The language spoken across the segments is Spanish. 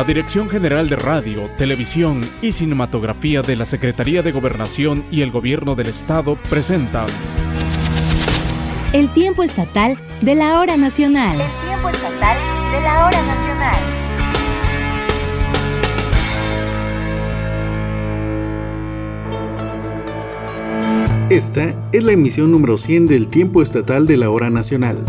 La Dirección General de Radio, Televisión y Cinematografía de la Secretaría de Gobernación y el Gobierno del Estado presenta El tiempo estatal de la hora nacional. El tiempo estatal de la hora nacional. Esta es la emisión número 100 del tiempo estatal de la hora nacional.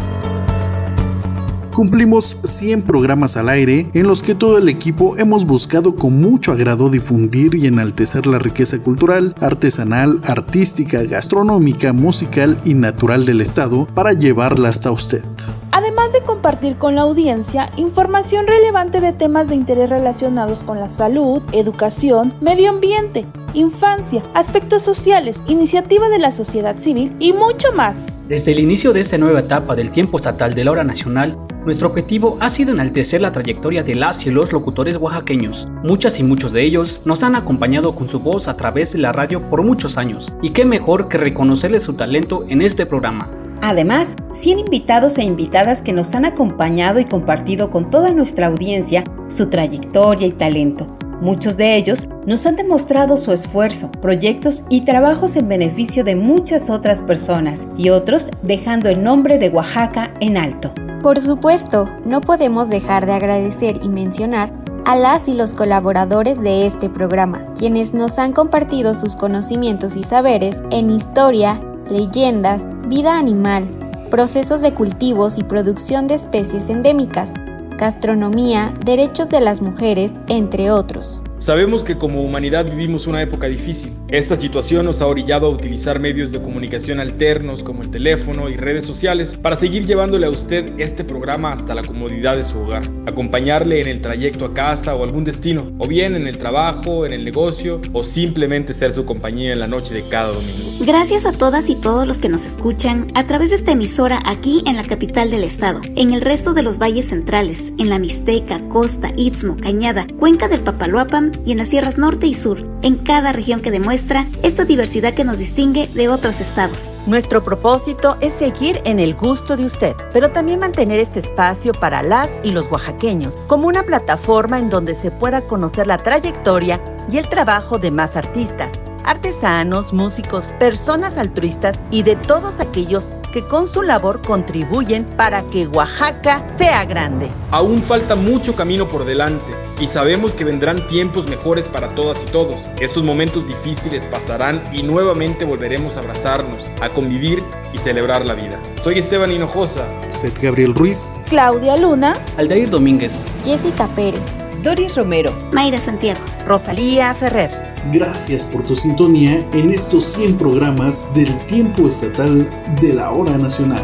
Cumplimos 100 programas al aire en los que todo el equipo hemos buscado con mucho agrado difundir y enaltecer la riqueza cultural, artesanal, artística, gastronómica, musical y natural del Estado para llevarla hasta usted además de compartir con la audiencia información relevante de temas de interés relacionados con la salud, educación, medio ambiente, infancia, aspectos sociales, iniciativa de la sociedad civil y mucho más. Desde el inicio de esta nueva etapa del tiempo estatal de la hora nacional, nuestro objetivo ha sido enaltecer la trayectoria de las y los locutores oaxaqueños. Muchas y muchos de ellos nos han acompañado con su voz a través de la radio por muchos años, y qué mejor que reconocerles su talento en este programa. Además, 100 invitados e invitadas que nos han acompañado y compartido con toda nuestra audiencia su trayectoria y talento. Muchos de ellos nos han demostrado su esfuerzo, proyectos y trabajos en beneficio de muchas otras personas y otros dejando el nombre de Oaxaca en alto. Por supuesto, no podemos dejar de agradecer y mencionar a las y los colaboradores de este programa, quienes nos han compartido sus conocimientos y saberes en historia, leyendas, vida animal, procesos de cultivos y producción de especies endémicas, gastronomía, derechos de las mujeres, entre otros. Sabemos que como humanidad vivimos una época difícil. Esta situación nos ha orillado a utilizar medios de comunicación alternos como el teléfono y redes sociales para seguir llevándole a usted este programa hasta la comodidad de su hogar, acompañarle en el trayecto a casa o algún destino, o bien en el trabajo, en el negocio o simplemente ser su compañía en la noche de cada domingo. Gracias a todas y todos los que nos escuchan a través de esta emisora aquí en la capital del estado, en el resto de los valles centrales, en la Mixteca, Costa, Istmo, Cañada, Cuenca del Papaloapan, y en las sierras norte y sur, en cada región que demuestra esta diversidad que nos distingue de otros estados. Nuestro propósito es seguir en el gusto de usted, pero también mantener este espacio para las y los oaxaqueños como una plataforma en donde se pueda conocer la trayectoria y el trabajo de más artistas artesanos, músicos, personas altruistas y de todos aquellos que con su labor contribuyen para que Oaxaca sea grande. Aún falta mucho camino por delante y sabemos que vendrán tiempos mejores para todas y todos. Estos momentos difíciles pasarán y nuevamente volveremos a abrazarnos, a convivir y celebrar la vida. Soy Esteban Hinojosa, Seth Gabriel Ruiz, Claudia Luna, Aldair Domínguez, Jessica Pérez, Doris Romero, Mayra Santiago, Rosalía Ferrer. Gracias por tu sintonía en estos 100 programas del tiempo estatal de la hora nacional.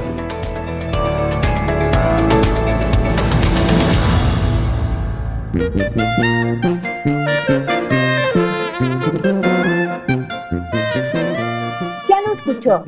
Mm-hmm.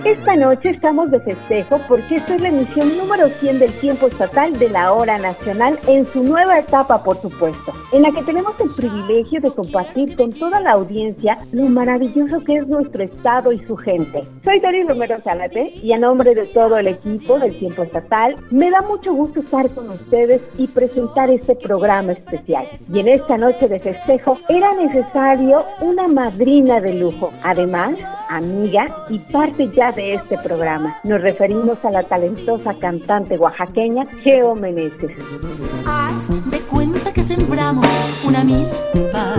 Esta noche estamos de festejo porque esta es la emisión número 100 del tiempo estatal de la hora nacional en su nueva etapa, por supuesto, en la que tenemos el privilegio de compartir con toda la audiencia lo maravilloso que es nuestro estado y su gente. Soy Doris Romero Zárate y a nombre de todo el equipo del tiempo estatal, me da mucho gusto estar con ustedes y presentar este programa especial. Y en esta noche de festejo era necesario una madrina de lujo, además amiga y parte ya de este programa. Nos referimos a la talentosa cantante oaxaqueña Geo Meneses. Haz de cuenta que sembramos una milpa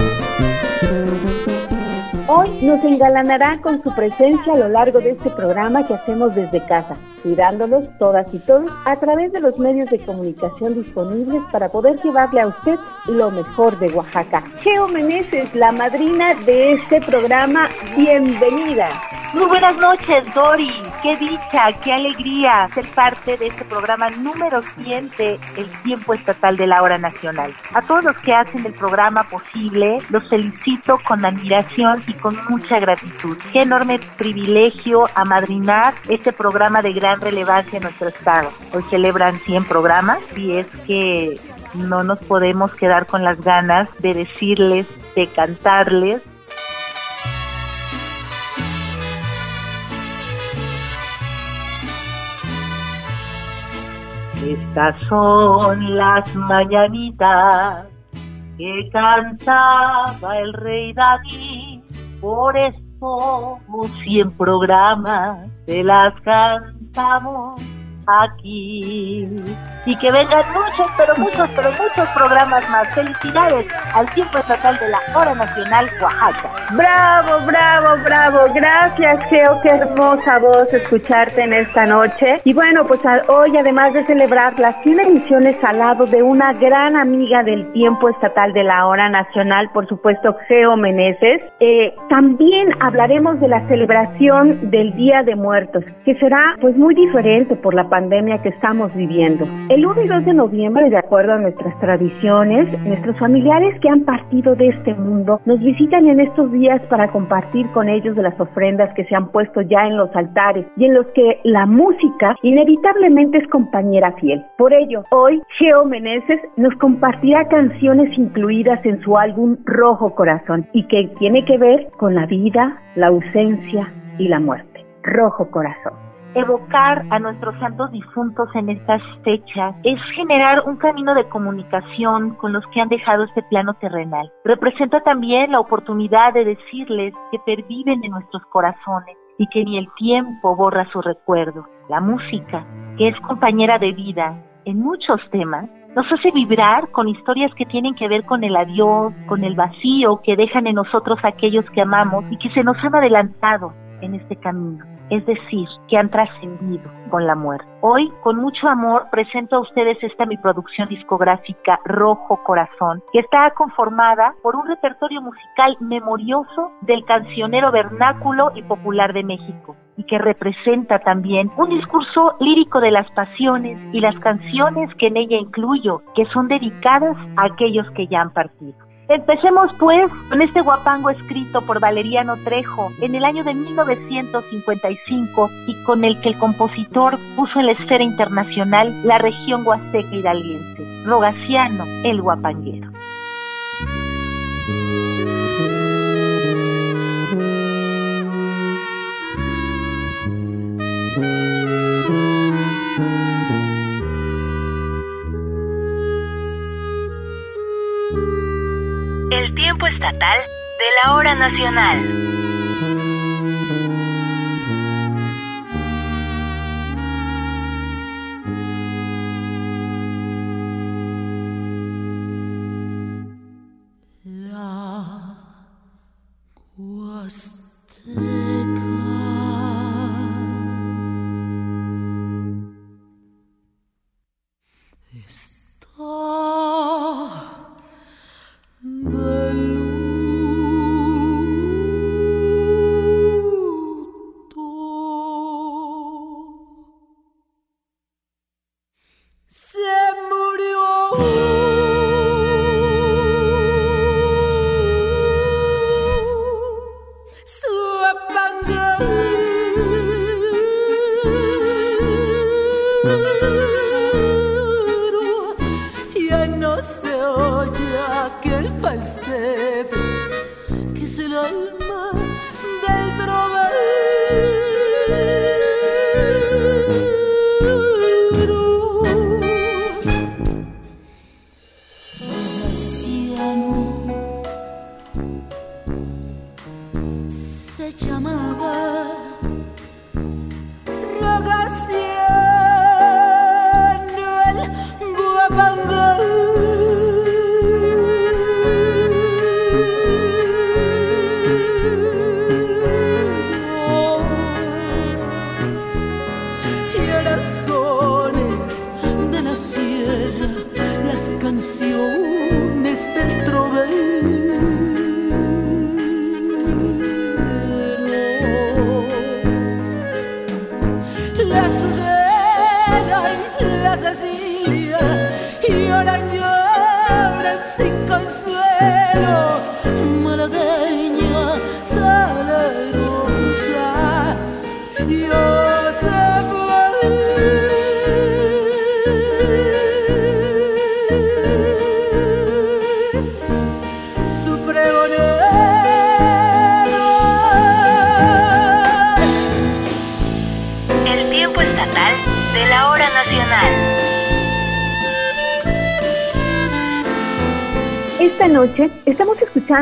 Hoy nos engalanará con su presencia a lo largo de este programa que hacemos desde casa, cuidándolos todas y todos a través de los medios de comunicación disponibles para poder llevarle a usted lo mejor de Oaxaca. Geo Meneses, la madrina de este programa, bienvenida. Muy buenas noches, Dori. Qué dicha, qué alegría ser parte de este programa número 100 de El Tiempo Estatal de la Hora Nacional. A todos los que hacen el programa posible, los felicito con admiración y con mucha gratitud. Qué enorme privilegio amadrinar este programa de gran relevancia en nuestro estado. Hoy celebran 100 programas y es que no nos podemos quedar con las ganas de decirles, de cantarles Estas son las mañanitas que cantaba el rey David. Por eso, si en programa te las cantamos aquí. Y que vengan muchos, pero muchos, pero muchos programas más. Felicidades al tiempo estatal de la Hora Nacional Oaxaca. Bravo, bravo, bravo. Gracias, Geo. Qué hermosa voz escucharte en esta noche. Y bueno, pues hoy, además de celebrar las 100 emisiones al lado de una gran amiga del tiempo estatal de la Hora Nacional, por supuesto, Geo Meneses, eh, también hablaremos de la celebración del Día de Muertos, que será pues muy diferente por la pandemia que estamos viviendo. El 1 y 2 de noviembre, de acuerdo a nuestras tradiciones, nuestros familiares que han partido de este mundo nos visitan en estos días para compartir con ellos las ofrendas que se han puesto ya en los altares y en los que la música inevitablemente es compañera fiel. Por ello, hoy Geo Meneses nos compartirá canciones incluidas en su álbum Rojo Corazón y que tiene que ver con la vida, la ausencia y la muerte. Rojo Corazón evocar a nuestros santos difuntos en estas fechas es generar un camino de comunicación con los que han dejado este plano terrenal. Representa también la oportunidad de decirles que perviven en nuestros corazones y que ni el tiempo borra su recuerdo. La música, que es compañera de vida en muchos temas, nos hace vibrar con historias que tienen que ver con el adiós, con el vacío que dejan en nosotros aquellos que amamos y que se nos han adelantado en este camino es decir, que han trascendido con la muerte. Hoy, con mucho amor, presento a ustedes esta mi producción discográfica Rojo Corazón, que está conformada por un repertorio musical memorioso del cancionero vernáculo y popular de México, y que representa también un discurso lírico de las pasiones y las canciones que en ella incluyo, que son dedicadas a aquellos que ya han partido. Empecemos pues con este guapango escrito por Valeriano Trejo en el año de 1955 y con el que el compositor puso en la esfera internacional la región huasteca hidalguense, Rogaciano el guapanguero. De la hora nacional.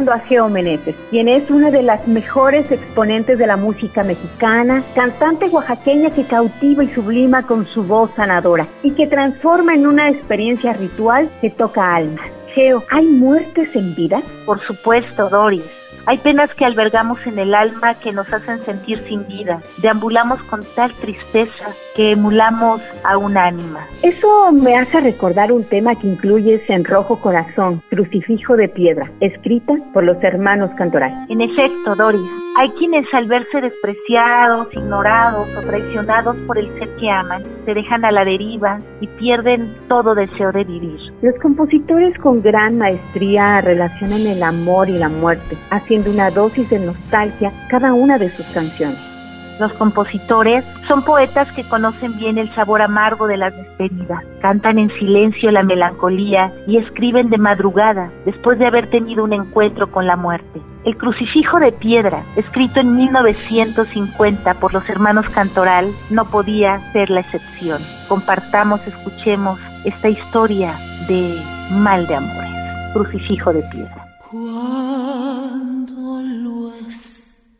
A Geo Meneses, quien es una de las mejores exponentes de la música mexicana, cantante oaxaqueña que cautiva y sublima con su voz sanadora y que transforma en una experiencia ritual que toca almas. Geo, ¿hay muertes en vida? Por supuesto, Doris. Hay penas que albergamos en el alma que nos hacen sentir sin vida. Deambulamos con tal tristeza que emulamos a un ánima. Eso me hace recordar un tema que incluyes en Rojo Corazón, Crucifijo de Piedra, escrita por los hermanos Cantoral. En efecto, Doris, hay quienes al verse despreciados, ignorados o traicionados por el ser que aman, se dejan a la deriva y pierden todo deseo de vivir. Los compositores con gran maestría relacionan el amor y la muerte, haciendo una dosis de nostalgia cada una de sus canciones. Los compositores son poetas que conocen bien el sabor amargo de las despedidas, cantan en silencio la melancolía y escriben de madrugada después de haber tenido un encuentro con la muerte. El crucifijo de piedra, escrito en 1950 por los hermanos Cantoral, no podía ser la excepción. Compartamos, escuchemos esta historia de mal de amores. Crucifijo de piedra.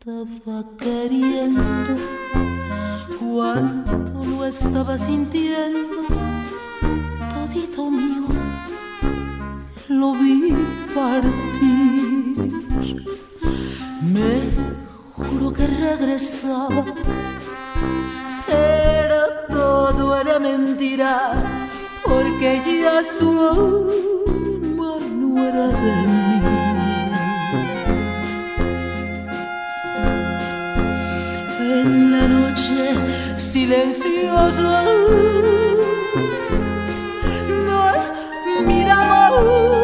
Estaba queriendo, cuando lo estaba sintiendo, todito mío, lo vi partir. Me juro que regresaba, pero todo era mentira, porque ya su amor no era de mí. Noche nos miramos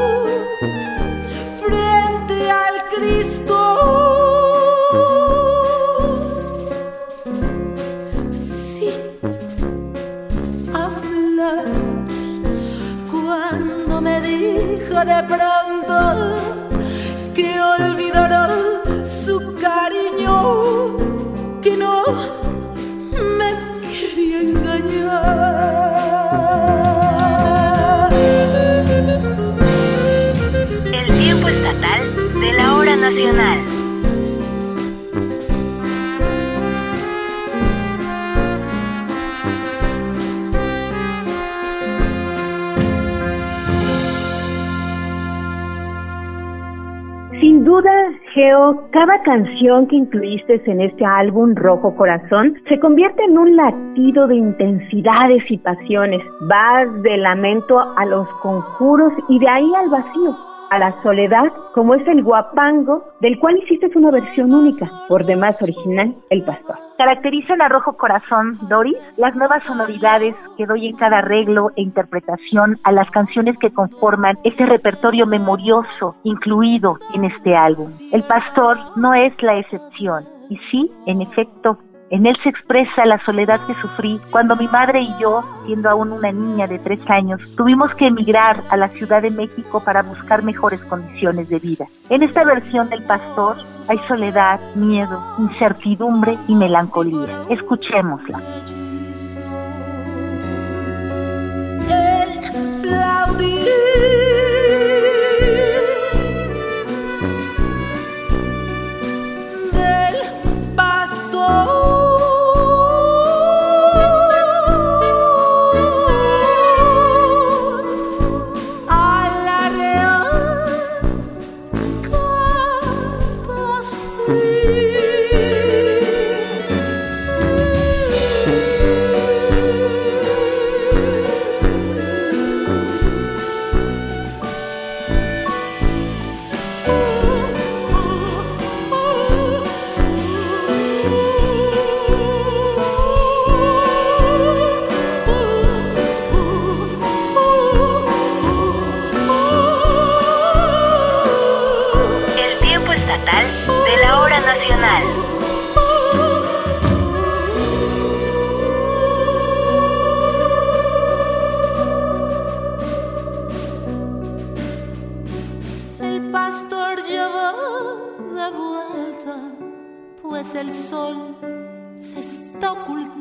cada canción que incluiste en este álbum Rojo Corazón se convierte en un latido de intensidades y pasiones. Vas del lamento a los conjuros y de ahí al vacío, a la soledad, como es el guapango, del cual hiciste una versión única, por demás original, El Pastor. Caracterizan a Rojo Corazón, Doris, las nuevas sonoridades que doy en cada arreglo e interpretación a las canciones que conforman este repertorio memorioso incluido en este álbum. El Pastor no es la excepción, y sí, en efecto, en él se expresa la soledad que sufrí cuando mi madre y yo, siendo aún una niña de tres años, tuvimos que emigrar a la Ciudad de México para buscar mejores condiciones de vida. En esta versión del pastor hay soledad, miedo, incertidumbre y melancolía. Escuchémosla. El flaudir del pastor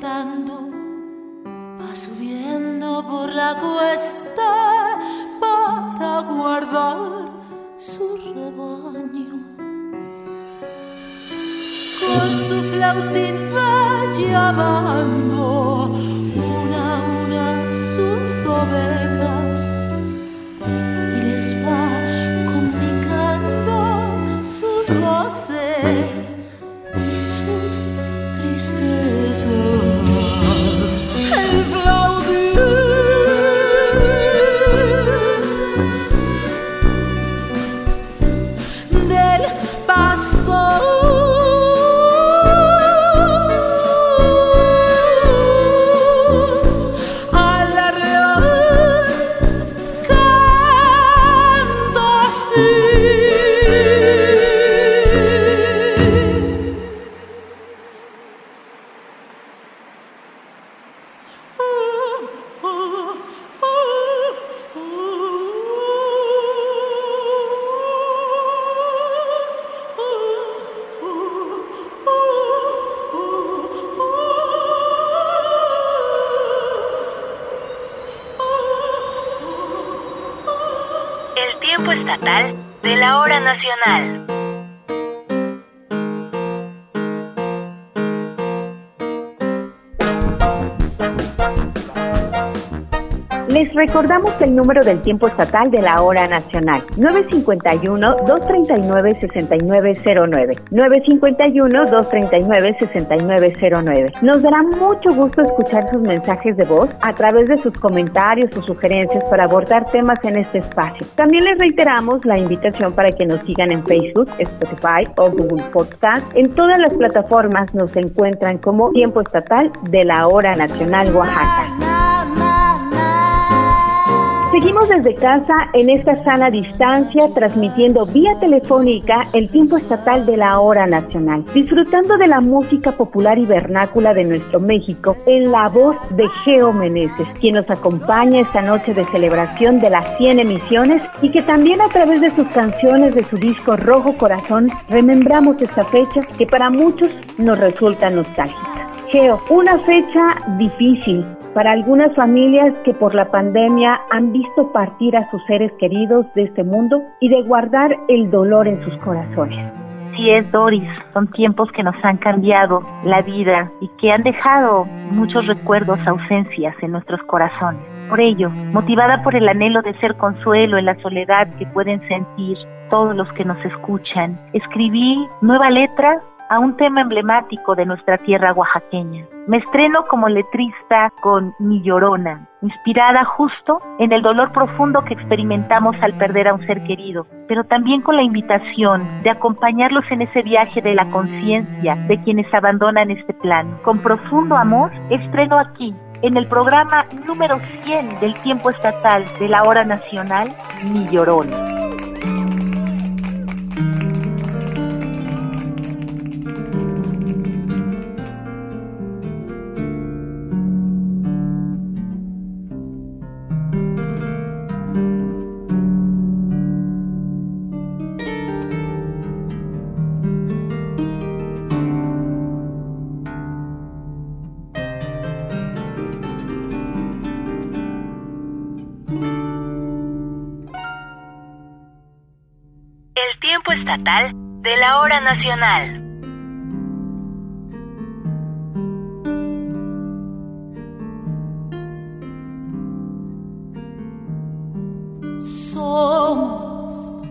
va subiendo por la cuesta para guardar su rebaño. Con su flautín va llamando. Recordamos el número del tiempo estatal de la hora nacional, 951-239-6909. 951-239-6909. Nos dará mucho gusto escuchar sus mensajes de voz a través de sus comentarios o sugerencias para abordar temas en este espacio. También les reiteramos la invitación para que nos sigan en Facebook, Spotify o Google Podcast. En todas las plataformas nos encuentran como Tiempo Estatal de la Hora Nacional Oaxaca. Seguimos desde casa en esta sana distancia, transmitiendo vía telefónica el tiempo estatal de la hora nacional, disfrutando de la música popular y vernácula de nuestro México en la voz de Geo Meneses, quien nos acompaña esta noche de celebración de las 100 emisiones y que también a través de sus canciones de su disco Rojo Corazón remembramos esta fecha que para muchos nos resulta nostálgica. Geo, una fecha difícil, para algunas familias que por la pandemia han visto partir a sus seres queridos de este mundo y de guardar el dolor en sus corazones. Sí es, Doris, son tiempos que nos han cambiado la vida y que han dejado muchos recuerdos, ausencias en nuestros corazones. Por ello, motivada por el anhelo de ser consuelo en la soledad que pueden sentir todos los que nos escuchan, escribí nueva letra a un tema emblemático de nuestra tierra oaxaqueña. Me estreno como letrista con Mi Llorona, inspirada justo en el dolor profundo que experimentamos al perder a un ser querido, pero también con la invitación de acompañarlos en ese viaje de la conciencia de quienes abandonan este plano. Con profundo amor, estreno aquí, en el programa número 100 del tiempo estatal de la hora nacional, Mi Llorona. De la hora nacional. Somos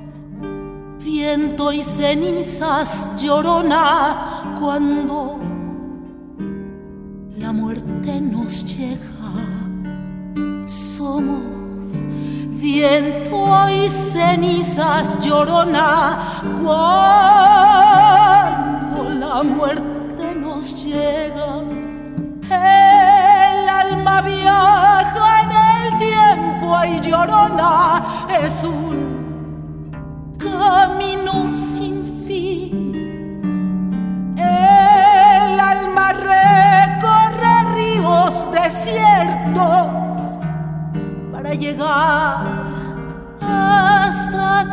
viento y cenizas llorona cuando viento y cenizas llorona cuando la muerte nos llega. El alma viaja en el tiempo y llorona es un camino sin fin. El alma recorre ríos desiertos para llegar hasta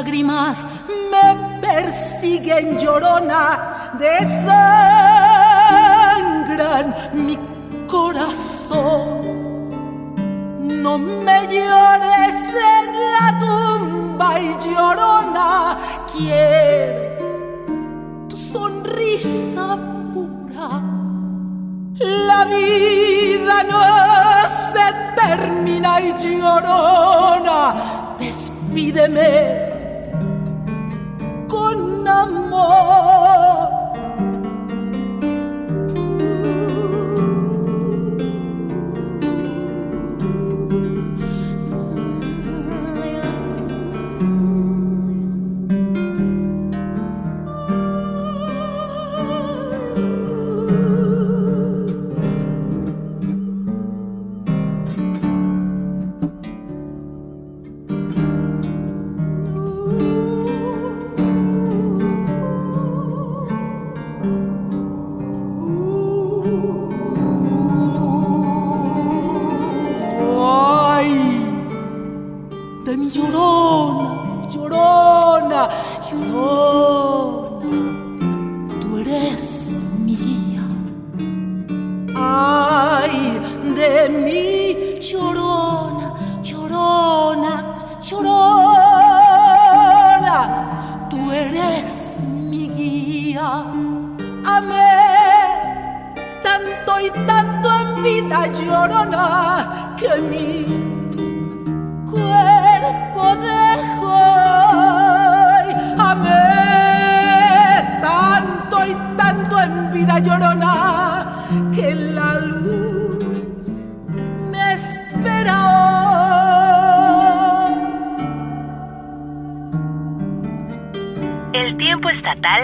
lágrimas me persiguen llorona, desangran mi corazón. No me llores en la tumba y llorona, quiero tu sonrisa pura. La vida no se termina y llorona, despídeme amor. Esta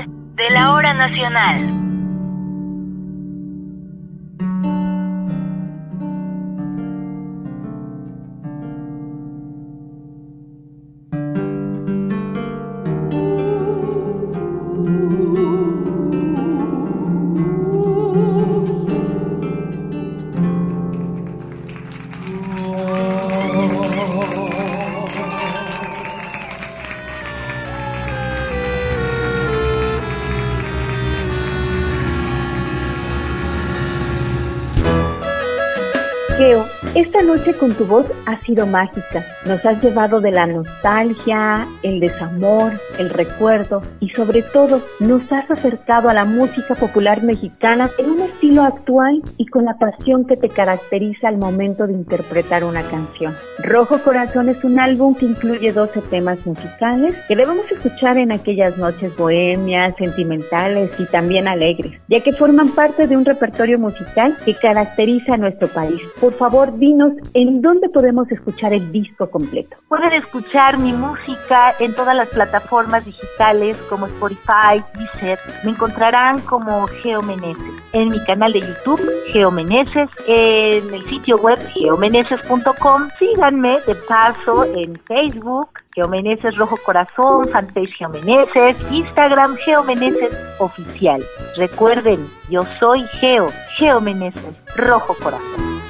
noche con tu voz ha sido mágica. Nos has llevado de la nostalgia, el desamor, el recuerdo y sobre todo nos has acercado a la música popular mexicana en un estilo actual y con la pasión que te caracteriza al momento de interpretar una canción. Rojo Corazón es un álbum que incluye 12 temas musicales que debemos escuchar en aquellas noches bohemias, sentimentales y también alegres, ya que forman parte de un repertorio musical que caracteriza a nuestro país. Por favor, dinos en dónde podemos escuchar el disco completo. Pueden escuchar mi música en todas las plataformas digitales como Spotify, Deezer. Me encontrarán como Geo Meneses. En mi canal de YouTube, Geo Meneses. En el sitio web, geomeneses.com. Síganme de paso en Facebook, Geomeneses Rojo Corazón, fanpage Geomeneses, Instagram Geomeneses Oficial. Recuerden, yo soy Geo, Geomeneses Rojo Corazón.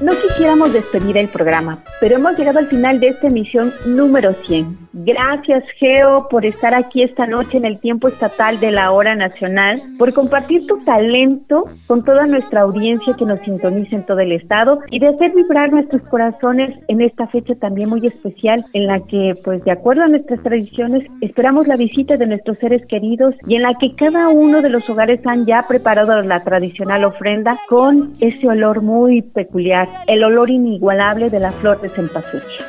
No quisiéramos despedir el programa, pero hemos llegado al final de esta emisión número 100. Gracias, Geo, por estar aquí esta noche en el tiempo estatal de la hora nacional, por compartir tu talento con toda nuestra audiencia que nos sintoniza en todo el estado y de hacer vibrar nuestros corazones en esta fecha también muy especial en la que, pues de acuerdo a nuestras tradiciones, esperamos la visita de nuestros seres queridos y en la que cada uno de los hogares han ya preparado la tradicional ofrenda con ese olor muy peculiar, el olor inigualable de la flor de cempasúchil.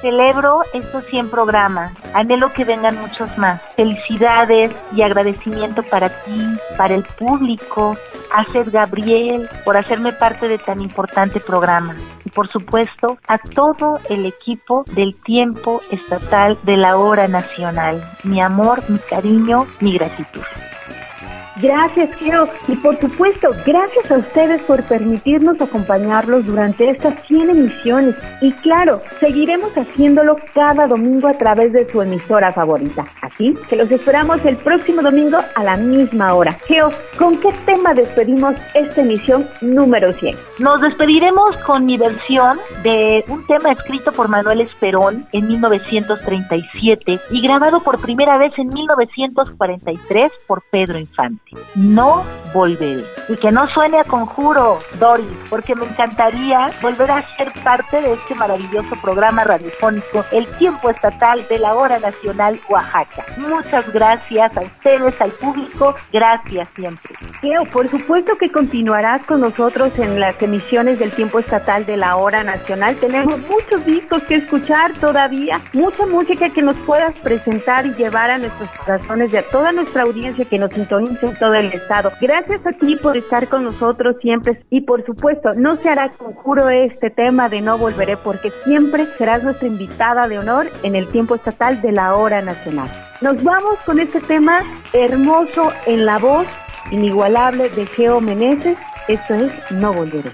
Celebro estos 100 programas. Anhelo que vengan muchos más. Felicidades y agradecimiento para ti, para el público, a Seth Gabriel por hacerme parte de tan importante programa. Y por supuesto, a todo el equipo del tiempo estatal de la hora nacional. Mi amor, mi cariño, mi gratitud. Gracias, Geo. Y por supuesto, gracias a ustedes por permitirnos acompañarlos durante estas 100 emisiones. Y claro, seguiremos haciéndolo cada domingo a través de su emisora favorita. Así que los esperamos el próximo domingo a la misma hora. Geo, ¿con qué tema despedimos esta emisión número 100? Nos despediremos con mi versión de un tema escrito por Manuel Esperón en 1937 y grabado por primera vez en 1943 por Pedro Infante. No volveré. Y que no suene a conjuro, Doris, porque me encantaría volver a ser parte de este maravilloso programa radiofónico, El Tiempo Estatal de la Hora Nacional Oaxaca. Muchas gracias a ustedes, al público, gracias siempre. Geo, por supuesto que continuarás con nosotros en las emisiones del Tiempo Estatal de la Hora Nacional. Tenemos muchos discos que escuchar todavía, mucha música que nos puedas presentar y llevar a nuestros corazones y a toda nuestra audiencia que nos sintonice todo el estado. Gracias a ti por estar con nosotros siempre y por supuesto no se hará conjuro este tema de no volveré porque siempre serás nuestra invitada de honor en el tiempo estatal de la hora nacional. Nos vamos con este tema hermoso en la voz inigualable de Geo Meneses. Esto es No Volveré.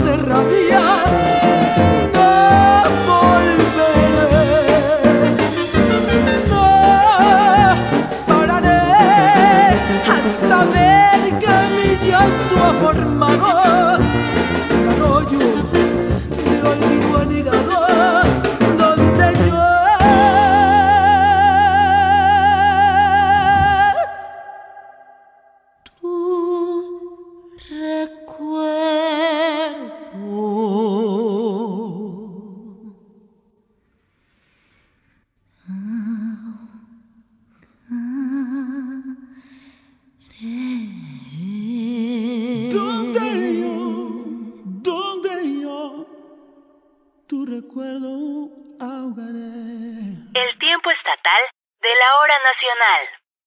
de rabia. now.